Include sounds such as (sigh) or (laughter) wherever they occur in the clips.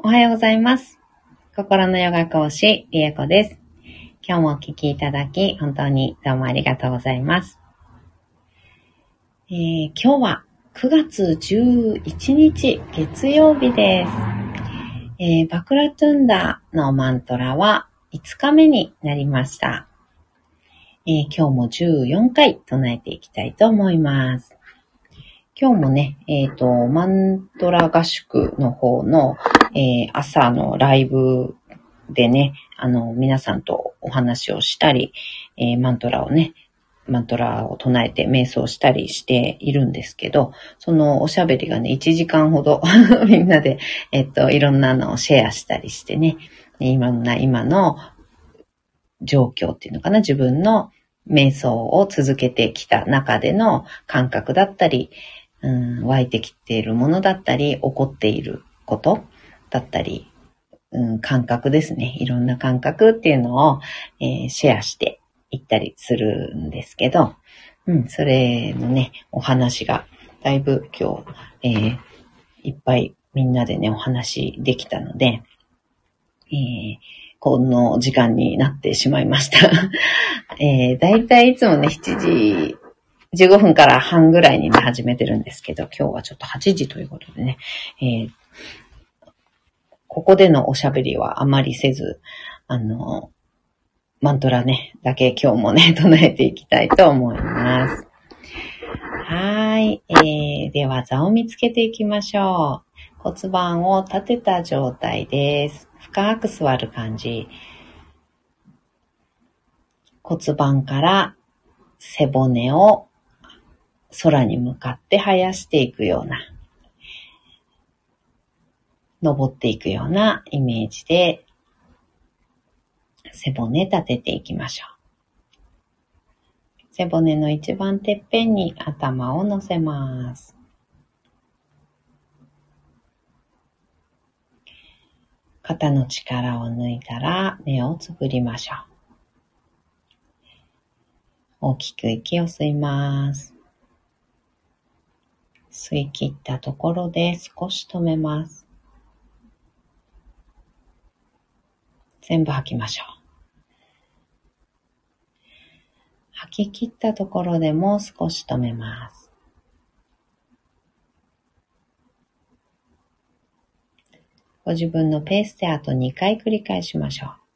おはようございます。心のヨガ講師、りえこです。今日もお聞きいただき、本当にどうもありがとうございます。えー今日は9月11日月曜日です。えーバクラトゥンダーのマントラは5日目になりました。えー今日も14回唱えていきたいと思います。今日もね、えっ、と、マントラ合宿の方の、えー朝のライブでね、あの、皆さんとお話をしたり、えーマントラをね、マントラを唱えて瞑想したりしているんですけど、そのおしゃべりがね、1時間ほど (laughs) みんなで、えっと、いろんなのをシェアしたりしてね、今の、今の状況っていうのかな、自分の瞑想を続けてきた中での感覚だったり、うん、湧いてきているものだったり、起こっていることだったり、うん、感覚ですね。いろんな感覚っていうのを、えーシェアしていったりするんですけど、うん、それのね、お話が、だいぶ今日、えーいっぱいみんなでね、お話できたので、えーこの時間になってしまいました。(laughs) えー、だいたいいつもね、7時15分から半ぐらいにね、始めてるんですけど、今日はちょっと8時ということでね、えーここでのおしゃべりはあまりせず、あの、マントラね、だけ今日もね、(laughs) 唱えていきたいと思います。はい。えー、では座を見つけていきましょう。骨盤を立てた状態です。深く座る感じ。骨盤から背骨を空に向かって生やしていくような、登っていくようなイメージで背骨立てていきましょう。背骨の一番てっぺんに頭を乗せます。肩の力を抜いたら目をつぶりましょう。大きく息を吸います。吸い切ったところで少し止めます。全部吐きましょう。吐き切ったところでもう少し止めます。ご自分のペースであと2回繰り返しましょう。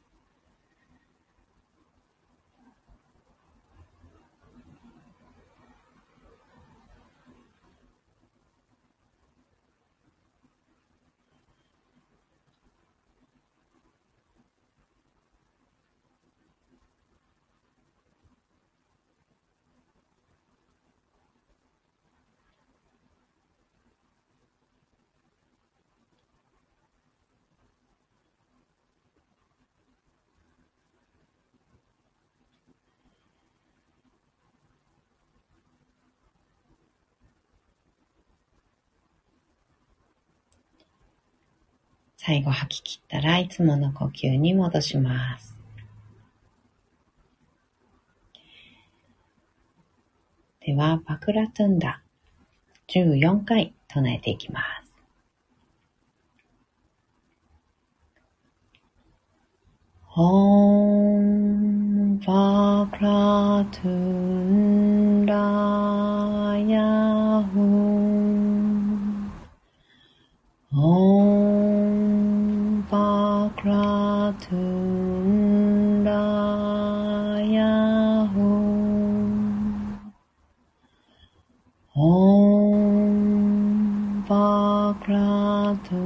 最後吐き切ったらいつもの呼吸に戻します。では、バクラトゥンダ14回唱えていきます。オン พระทู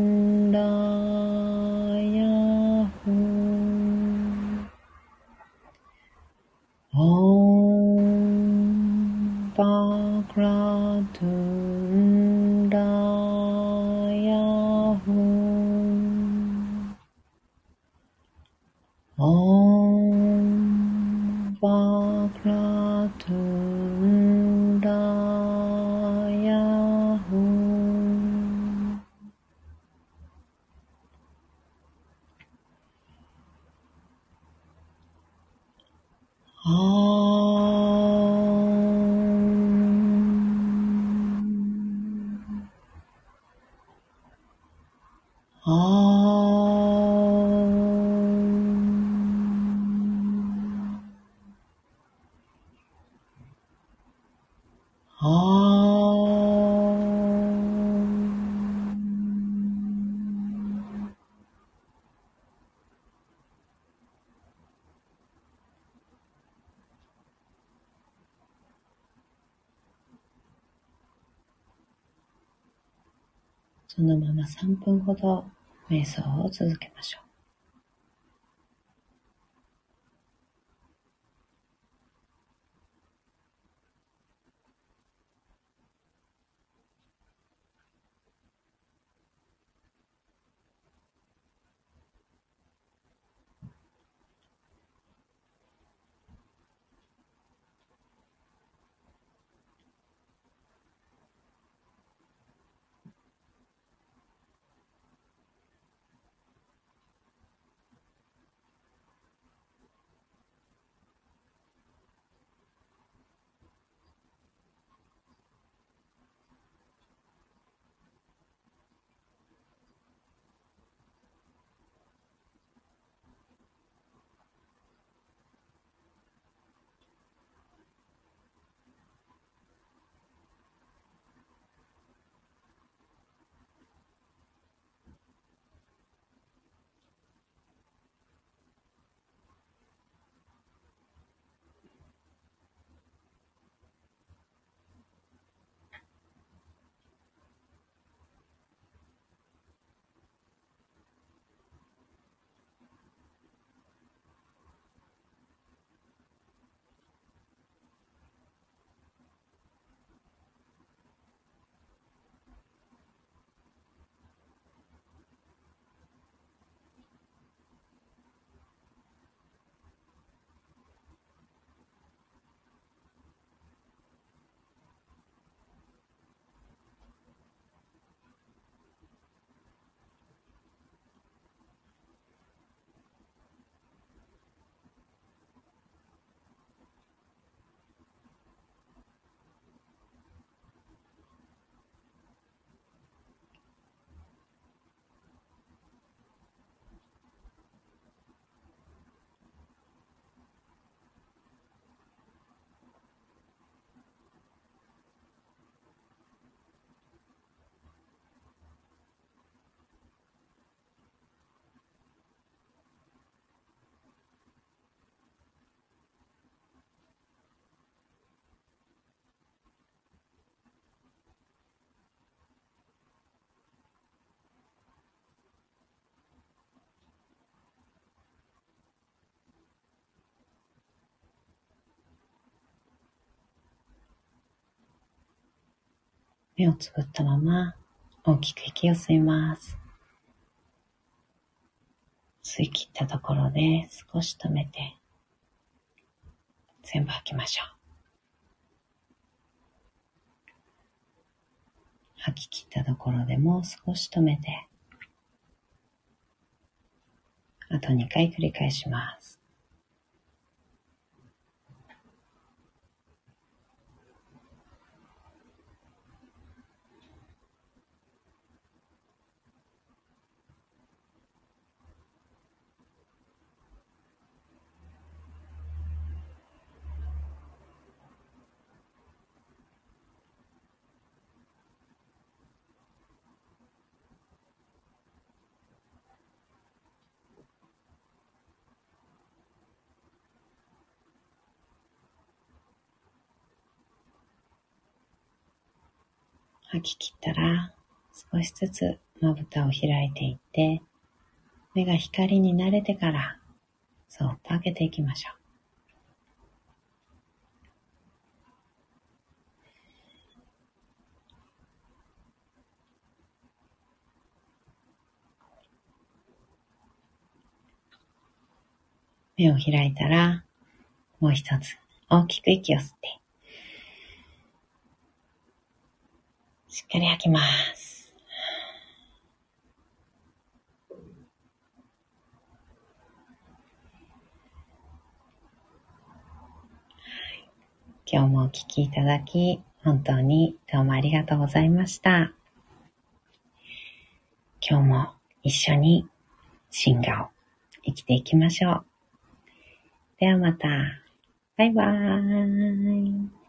哦。そのまま3分ほど瞑想を続けましょう。目をつぶったまま大きく息を吸います。吸い切ったところで少し止めて、全部吐きましょう。吐き切ったところでもう少し止めて、あと2回繰り返します。吐き切ったら、少しずつまぶたを開いていって、目が光に慣れてから、そっと開けていきましょう。目を開いたら、もう一つ大きく息を吸って、しっかり吐きます。今日もお聴きいただき、本当にどうもありがとうございました。今日も一緒に進化を生きていきましょう。ではまた。バイバーイ。